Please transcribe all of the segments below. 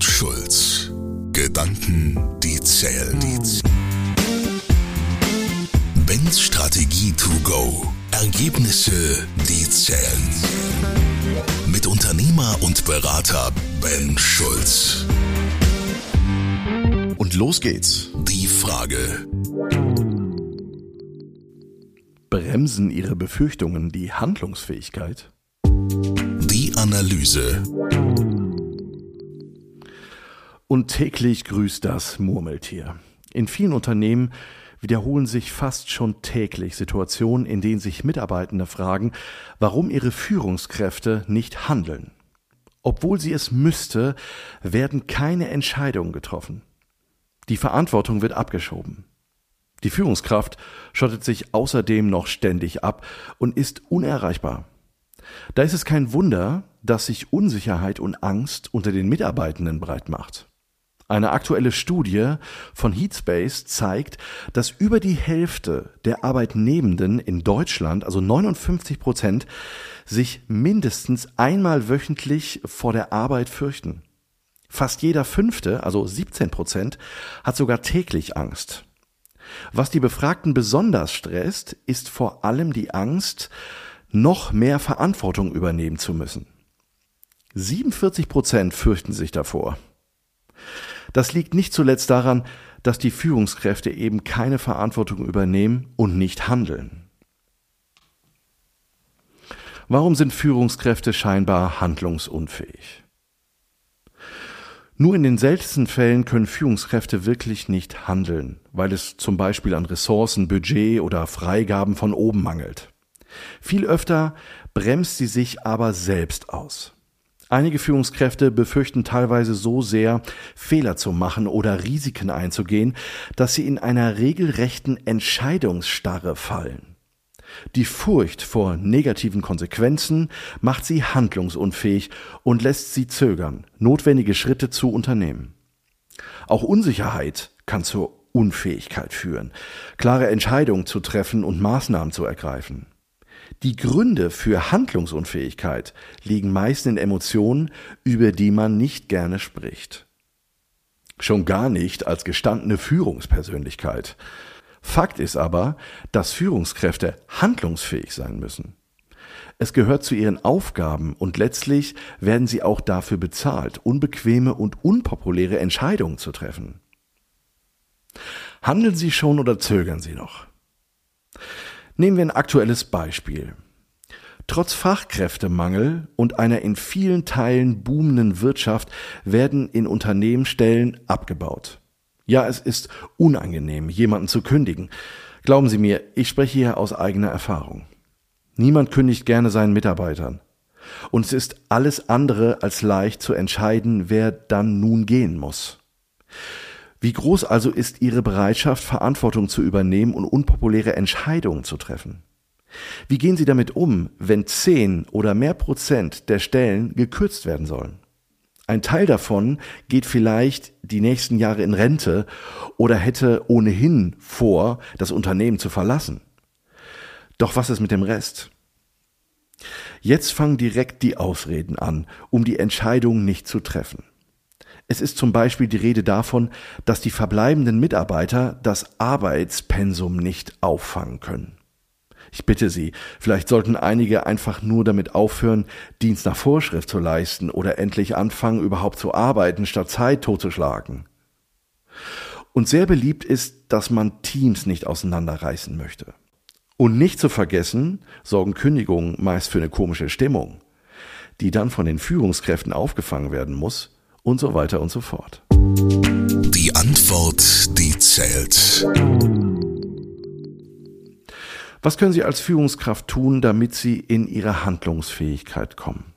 und Schulz. Gedanken, die zählen. Ben's Strategie to go. Ergebnisse, die zählen. Mit Unternehmer und Berater Ben Schulz. Und los geht's. Die Frage. Bremsen Ihre Befürchtungen die Handlungsfähigkeit? Die Analyse. Und täglich grüßt das Murmeltier. In vielen Unternehmen wiederholen sich fast schon täglich Situationen, in denen sich Mitarbeitende fragen, warum ihre Führungskräfte nicht handeln. Obwohl sie es müsste, werden keine Entscheidungen getroffen. Die Verantwortung wird abgeschoben. Die Führungskraft schottet sich außerdem noch ständig ab und ist unerreichbar. Da ist es kein Wunder, dass sich Unsicherheit und Angst unter den Mitarbeitenden breit macht. Eine aktuelle Studie von Heatspace zeigt, dass über die Hälfte der Arbeitnehmenden in Deutschland, also 59 Prozent, sich mindestens einmal wöchentlich vor der Arbeit fürchten. Fast jeder fünfte, also 17 Prozent, hat sogar täglich Angst. Was die Befragten besonders stresst, ist vor allem die Angst, noch mehr Verantwortung übernehmen zu müssen. 47 Prozent fürchten sich davor. Das liegt nicht zuletzt daran, dass die Führungskräfte eben keine Verantwortung übernehmen und nicht handeln. Warum sind Führungskräfte scheinbar handlungsunfähig? Nur in den seltensten Fällen können Führungskräfte wirklich nicht handeln, weil es zum Beispiel an Ressourcen, Budget oder Freigaben von oben mangelt. Viel öfter bremst sie sich aber selbst aus. Einige Führungskräfte befürchten teilweise so sehr, Fehler zu machen oder Risiken einzugehen, dass sie in einer regelrechten Entscheidungsstarre fallen. Die Furcht vor negativen Konsequenzen macht sie handlungsunfähig und lässt sie zögern, notwendige Schritte zu unternehmen. Auch Unsicherheit kann zur Unfähigkeit führen, klare Entscheidungen zu treffen und Maßnahmen zu ergreifen. Die Gründe für Handlungsunfähigkeit liegen meist in Emotionen, über die man nicht gerne spricht. Schon gar nicht als gestandene Führungspersönlichkeit. Fakt ist aber, dass Führungskräfte handlungsfähig sein müssen. Es gehört zu ihren Aufgaben und letztlich werden sie auch dafür bezahlt, unbequeme und unpopuläre Entscheidungen zu treffen. Handeln Sie schon oder zögern Sie noch? Nehmen wir ein aktuelles Beispiel. Trotz Fachkräftemangel und einer in vielen Teilen boomenden Wirtschaft werden in Unternehmen Stellen abgebaut. Ja, es ist unangenehm, jemanden zu kündigen. Glauben Sie mir, ich spreche hier aus eigener Erfahrung. Niemand kündigt gerne seinen Mitarbeitern. Und es ist alles andere als leicht zu entscheiden, wer dann nun gehen muss. Wie groß also ist Ihre Bereitschaft, Verantwortung zu übernehmen und unpopuläre Entscheidungen zu treffen? Wie gehen Sie damit um, wenn zehn oder mehr Prozent der Stellen gekürzt werden sollen? Ein Teil davon geht vielleicht die nächsten Jahre in Rente oder hätte ohnehin vor, das Unternehmen zu verlassen. Doch was ist mit dem Rest? Jetzt fangen direkt die Ausreden an, um die Entscheidung nicht zu treffen. Es ist zum Beispiel die Rede davon, dass die verbleibenden Mitarbeiter das Arbeitspensum nicht auffangen können. Ich bitte Sie, vielleicht sollten einige einfach nur damit aufhören, Dienst nach Vorschrift zu leisten oder endlich anfangen, überhaupt zu arbeiten, statt Zeit totzuschlagen. Und sehr beliebt ist, dass man Teams nicht auseinanderreißen möchte. Und nicht zu vergessen, sorgen Kündigungen meist für eine komische Stimmung, die dann von den Führungskräften aufgefangen werden muss und so weiter und so fort. Die Antwort, die zählt. Was können Sie als Führungskraft tun, damit Sie in Ihre Handlungsfähigkeit kommen?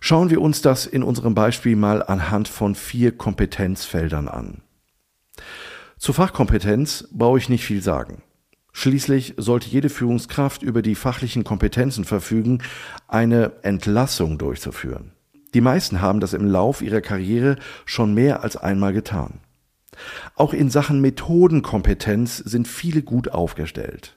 Schauen wir uns das in unserem Beispiel mal anhand von vier Kompetenzfeldern an. Zur Fachkompetenz brauche ich nicht viel sagen. Schließlich sollte jede Führungskraft über die fachlichen Kompetenzen verfügen, eine Entlassung durchzuführen. Die meisten haben das im Lauf ihrer Karriere schon mehr als einmal getan. Auch in Sachen Methodenkompetenz sind viele gut aufgestellt.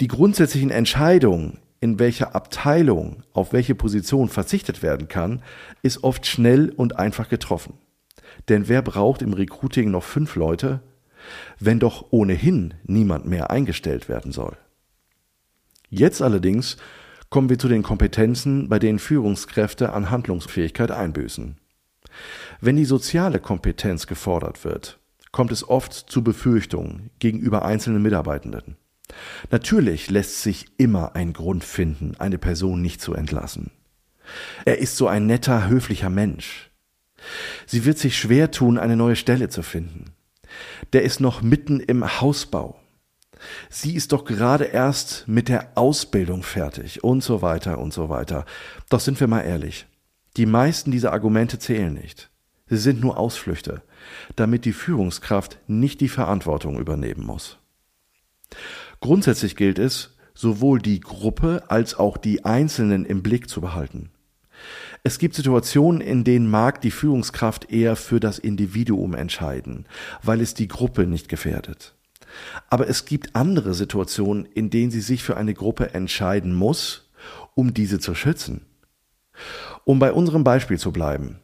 Die grundsätzlichen Entscheidungen in welcher Abteilung auf welche Position verzichtet werden kann, ist oft schnell und einfach getroffen. Denn wer braucht im Recruiting noch fünf Leute, wenn doch ohnehin niemand mehr eingestellt werden soll? Jetzt allerdings kommen wir zu den Kompetenzen, bei denen Führungskräfte an Handlungsfähigkeit einbüßen. Wenn die soziale Kompetenz gefordert wird, kommt es oft zu Befürchtungen gegenüber einzelnen Mitarbeitenden. Natürlich lässt sich immer ein Grund finden, eine Person nicht zu entlassen. Er ist so ein netter, höflicher Mensch. Sie wird sich schwer tun, eine neue Stelle zu finden. Der ist noch mitten im Hausbau. Sie ist doch gerade erst mit der Ausbildung fertig und so weiter und so weiter. Doch sind wir mal ehrlich. Die meisten dieser Argumente zählen nicht. Sie sind nur Ausflüchte, damit die Führungskraft nicht die Verantwortung übernehmen muss. Grundsätzlich gilt es, sowohl die Gruppe als auch die Einzelnen im Blick zu behalten. Es gibt Situationen, in denen mag die Führungskraft eher für das Individuum entscheiden, weil es die Gruppe nicht gefährdet. Aber es gibt andere Situationen, in denen sie sich für eine Gruppe entscheiden muss, um diese zu schützen. Um bei unserem Beispiel zu bleiben.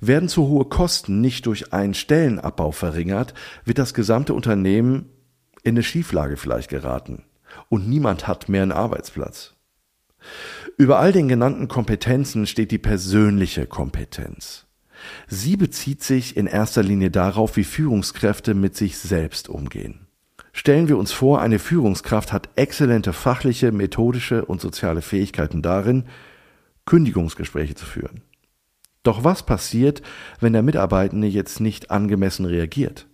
Werden zu hohe Kosten nicht durch einen Stellenabbau verringert, wird das gesamte Unternehmen in eine Schieflage vielleicht geraten und niemand hat mehr einen Arbeitsplatz. Über all den genannten Kompetenzen steht die persönliche Kompetenz. Sie bezieht sich in erster Linie darauf, wie Führungskräfte mit sich selbst umgehen. Stellen wir uns vor, eine Führungskraft hat exzellente fachliche, methodische und soziale Fähigkeiten darin, Kündigungsgespräche zu führen. Doch was passiert, wenn der Mitarbeitende jetzt nicht angemessen reagiert?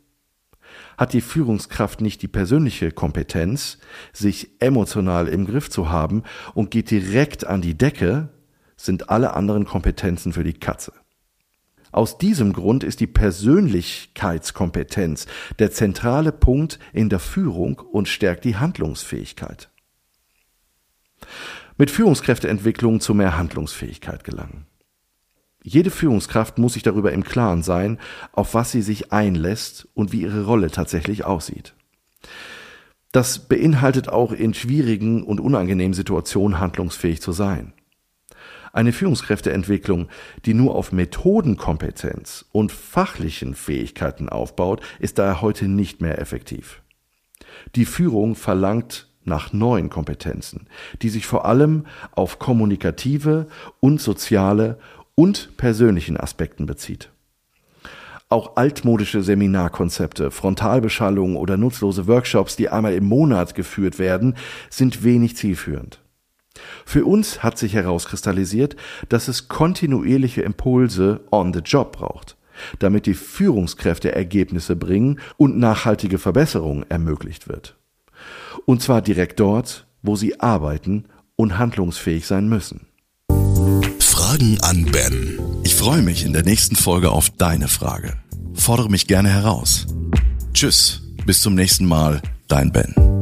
Hat die Führungskraft nicht die persönliche Kompetenz, sich emotional im Griff zu haben und geht direkt an die Decke, sind alle anderen Kompetenzen für die Katze. Aus diesem Grund ist die Persönlichkeitskompetenz der zentrale Punkt in der Führung und stärkt die Handlungsfähigkeit. Mit Führungskräfteentwicklung zu mehr Handlungsfähigkeit gelangen. Jede Führungskraft muss sich darüber im Klaren sein, auf was sie sich einlässt und wie ihre Rolle tatsächlich aussieht. Das beinhaltet auch in schwierigen und unangenehmen Situationen handlungsfähig zu sein. Eine Führungskräfteentwicklung, die nur auf Methodenkompetenz und fachlichen Fähigkeiten aufbaut, ist daher heute nicht mehr effektiv. Die Führung verlangt nach neuen Kompetenzen, die sich vor allem auf kommunikative und soziale und persönlichen Aspekten bezieht. Auch altmodische Seminarkonzepte, Frontalbeschallung oder nutzlose Workshops, die einmal im Monat geführt werden, sind wenig zielführend. Für uns hat sich herauskristallisiert, dass es kontinuierliche Impulse on the job braucht, damit die Führungskräfte Ergebnisse bringen und nachhaltige Verbesserungen ermöglicht wird. Und zwar direkt dort, wo sie arbeiten und handlungsfähig sein müssen. Fragen an Ben. Ich freue mich in der nächsten Folge auf deine Frage. Fordere mich gerne heraus. Tschüss, bis zum nächsten Mal, dein Ben.